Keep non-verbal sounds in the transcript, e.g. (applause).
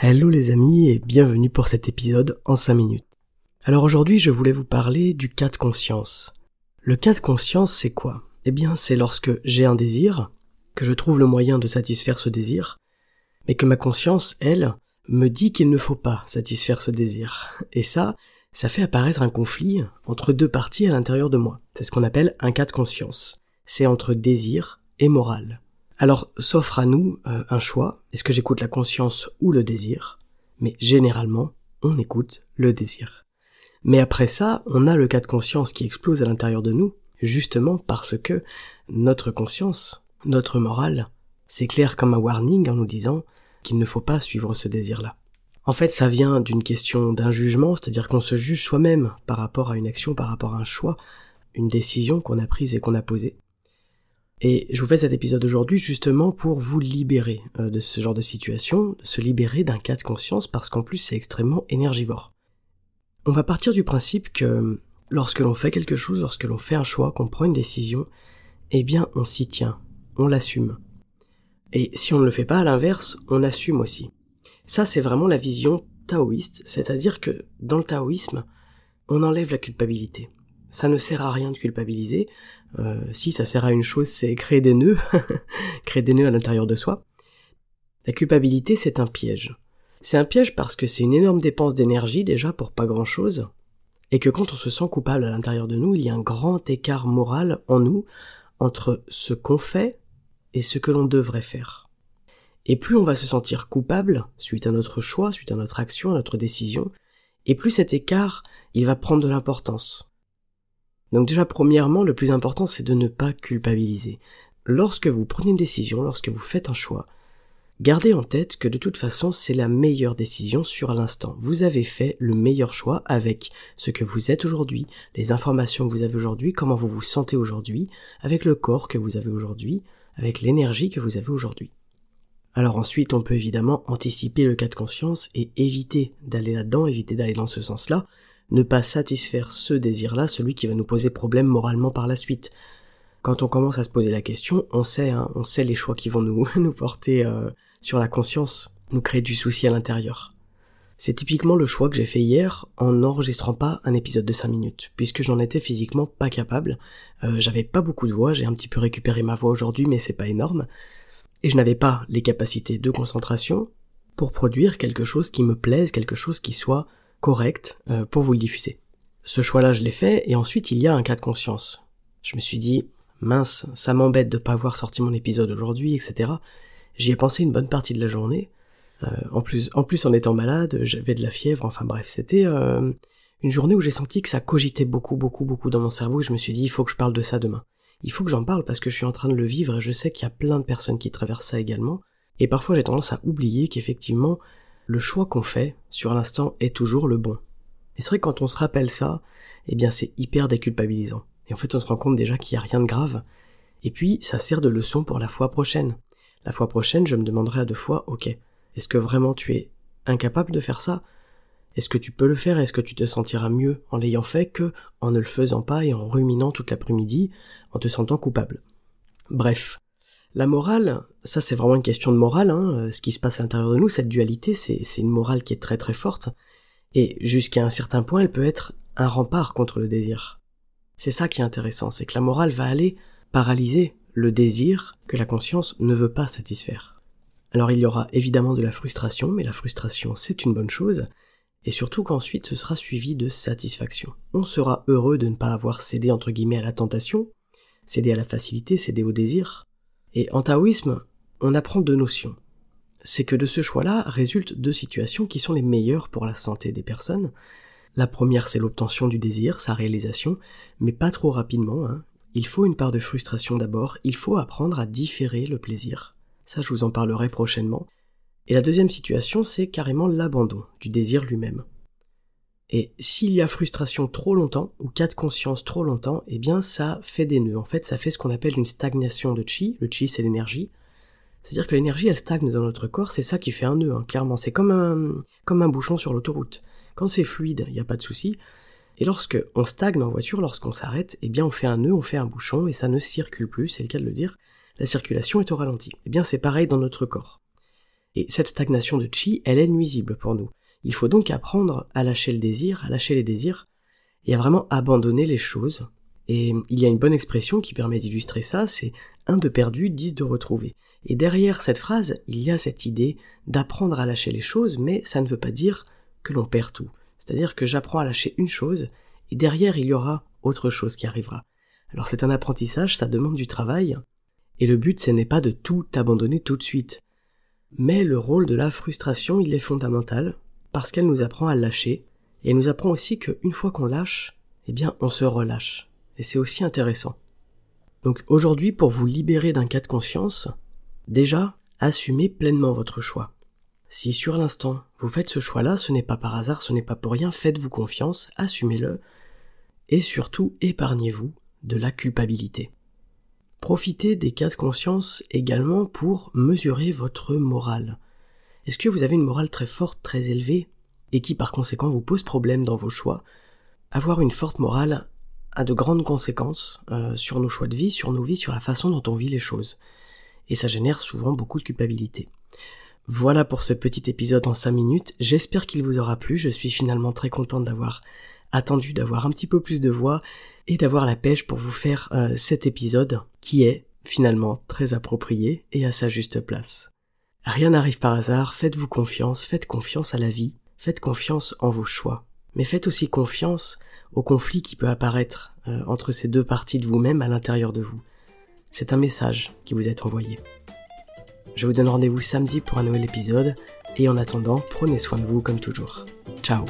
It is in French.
Hello les amis et bienvenue pour cet épisode en 5 minutes. Alors aujourd'hui je voulais vous parler du cas de conscience. Le cas de conscience c'est quoi? Eh bien c'est lorsque j'ai un désir, que je trouve le moyen de satisfaire ce désir, mais que ma conscience, elle, me dit qu'il ne faut pas satisfaire ce désir. Et ça, ça fait apparaître un conflit entre deux parties à l'intérieur de moi. C'est ce qu'on appelle un cas de conscience. C'est entre désir et morale. Alors s'offre à nous euh, un choix, est-ce que j'écoute la conscience ou le désir? Mais généralement, on écoute le désir. Mais après ça, on a le cas de conscience qui explose à l'intérieur de nous, justement parce que notre conscience, notre morale, s'éclaire comme un warning en nous disant qu'il ne faut pas suivre ce désir-là. En fait, ça vient d'une question d'un jugement, c'est-à-dire qu'on se juge soi-même par rapport à une action, par rapport à un choix, une décision qu'on a prise et qu'on a posée. Et je vous fais cet épisode aujourd'hui justement pour vous libérer euh, de ce genre de situation, se libérer d'un cas de conscience parce qu'en plus c'est extrêmement énergivore. On va partir du principe que lorsque l'on fait quelque chose, lorsque l'on fait un choix, qu'on prend une décision, eh bien on s'y tient, on l'assume. Et si on ne le fait pas à l'inverse, on assume aussi. Ça, c'est vraiment la vision taoïste, c'est-à-dire que dans le taoïsme, on enlève la culpabilité. Ça ne sert à rien de culpabiliser. Euh, si, ça sert à une chose, c'est créer des nœuds, (laughs) créer des nœuds à l'intérieur de soi. La culpabilité, c'est un piège. C'est un piège parce que c'est une énorme dépense d'énergie déjà pour pas grand-chose, et que quand on se sent coupable à l'intérieur de nous, il y a un grand écart moral en nous entre ce qu'on fait et ce que l'on devrait faire. Et plus on va se sentir coupable suite à notre choix, suite à notre action, à notre décision, et plus cet écart, il va prendre de l'importance. Donc déjà, premièrement, le plus important, c'est de ne pas culpabiliser. Lorsque vous prenez une décision, lorsque vous faites un choix, gardez en tête que de toute façon, c'est la meilleure décision sur l'instant. Vous avez fait le meilleur choix avec ce que vous êtes aujourd'hui, les informations que vous avez aujourd'hui, comment vous vous sentez aujourd'hui, avec le corps que vous avez aujourd'hui, avec l'énergie que vous avez aujourd'hui. Alors ensuite, on peut évidemment anticiper le cas de conscience et éviter d'aller là-dedans, éviter d'aller dans ce sens-là, ne pas satisfaire ce désir-là, celui qui va nous poser problème moralement par la suite. Quand on commence à se poser la question, on sait, hein, on sait les choix qui vont nous, (laughs) porter euh, sur la conscience, nous créer du souci à l'intérieur. C'est typiquement le choix que j'ai fait hier en n'enregistrant pas un épisode de 5 minutes, puisque j'en étais physiquement pas capable. Euh, j'avais pas beaucoup de voix, j'ai un petit peu récupéré ma voix aujourd'hui, mais c'est pas énorme et je n'avais pas les capacités de concentration pour produire quelque chose qui me plaise, quelque chose qui soit correct euh, pour vous le diffuser. Ce choix-là, je l'ai fait, et ensuite il y a un cas de conscience. Je me suis dit, mince, ça m'embête de pas avoir sorti mon épisode aujourd'hui, etc. J'y ai pensé une bonne partie de la journée. Euh, en plus, en plus en étant malade, j'avais de la fièvre. Enfin bref, c'était euh, une journée où j'ai senti que ça cogitait beaucoup, beaucoup, beaucoup dans mon cerveau. Et je me suis dit, il faut que je parle de ça demain il faut que j'en parle parce que je suis en train de le vivre et je sais qu'il y a plein de personnes qui traversent ça également. Et parfois j'ai tendance à oublier qu'effectivement, le choix qu'on fait sur l'instant est toujours le bon. Et c'est vrai que quand on se rappelle ça, eh bien c'est hyper déculpabilisant. Et en fait on se rend compte déjà qu'il n'y a rien de grave. Et puis ça sert de leçon pour la fois prochaine. La fois prochaine je me demanderai à deux fois, ok, est-ce que vraiment tu es incapable de faire ça? Est-ce que tu peux le faire? Est-ce que tu te sentiras mieux en l'ayant fait que en ne le faisant pas et en ruminant toute l'après-midi en te sentant coupable? Bref. La morale, ça c'est vraiment une question de morale, hein. ce qui se passe à l'intérieur de nous, cette dualité, c'est une morale qui est très très forte, et jusqu'à un certain point, elle peut être un rempart contre le désir. C'est ça qui est intéressant, c'est que la morale va aller paralyser le désir que la conscience ne veut pas satisfaire. Alors il y aura évidemment de la frustration, mais la frustration c'est une bonne chose, et surtout qu'ensuite ce sera suivi de satisfaction. On sera heureux de ne pas avoir cédé entre guillemets à la tentation, cédé à la facilité, cédé au désir. Et en taoïsme, on apprend deux notions. C'est que de ce choix-là résultent deux situations qui sont les meilleures pour la santé des personnes. La première, c'est l'obtention du désir, sa réalisation, mais pas trop rapidement. Hein. il faut une part de frustration d'abord, il faut apprendre à différer le plaisir. Ça, je vous en parlerai prochainement. Et la deuxième situation, c'est carrément l'abandon du désir lui-même. Et s'il y a frustration trop longtemps, ou cas de conscience trop longtemps, eh bien ça fait des nœuds. En fait, ça fait ce qu'on appelle une stagnation de chi. Le chi, c'est l'énergie. C'est-à-dire que l'énergie, elle stagne dans notre corps, c'est ça qui fait un nœud, hein, clairement. C'est comme un, comme un bouchon sur l'autoroute. Quand c'est fluide, il n'y a pas de souci. Et lorsque on stagne en voiture, lorsqu'on s'arrête, eh bien on fait un nœud, on fait un bouchon, et ça ne circule plus, c'est le cas de le dire. La circulation est au ralenti. Eh bien c'est pareil dans notre corps. Et cette stagnation de chi, elle est nuisible pour nous. Il faut donc apprendre à lâcher le désir, à lâcher les désirs, et à vraiment abandonner les choses. Et il y a une bonne expression qui permet d'illustrer ça, c'est un de perdu, dix de retrouvé. Et derrière cette phrase, il y a cette idée d'apprendre à lâcher les choses, mais ça ne veut pas dire que l'on perd tout. C'est-à-dire que j'apprends à lâcher une chose, et derrière il y aura autre chose qui arrivera. Alors c'est un apprentissage, ça demande du travail, et le but ce n'est pas de tout abandonner tout de suite. Mais le rôle de la frustration, il est fondamental, parce qu'elle nous apprend à lâcher, et nous apprend aussi qu'une fois qu'on lâche, eh bien on se relâche. Et c'est aussi intéressant. Donc aujourd'hui, pour vous libérer d'un cas de conscience, déjà, assumez pleinement votre choix. Si sur l'instant vous faites ce choix-là, ce n'est pas par hasard, ce n'est pas pour rien, faites-vous confiance, assumez-le, et surtout épargnez-vous de la culpabilité. Profitez des cas de conscience également pour mesurer votre morale. Est-ce que vous avez une morale très forte, très élevée, et qui par conséquent vous pose problème dans vos choix? Avoir une forte morale a de grandes conséquences euh, sur nos choix de vie, sur nos vies, sur la façon dont on vit les choses. Et ça génère souvent beaucoup de culpabilité. Voilà pour ce petit épisode en 5 minutes, j'espère qu'il vous aura plu, je suis finalement très content d'avoir attendu, d'avoir un petit peu plus de voix et d'avoir la pêche pour vous faire euh, cet épisode qui est finalement très approprié et à sa juste place. Rien n'arrive par hasard, faites-vous confiance, faites confiance à la vie, faites confiance en vos choix, mais faites aussi confiance au conflit qui peut apparaître euh, entre ces deux parties de vous-même à l'intérieur de vous. C'est un message qui vous est envoyé. Je vous donne rendez-vous samedi pour un nouvel épisode, et en attendant, prenez soin de vous comme toujours. Ciao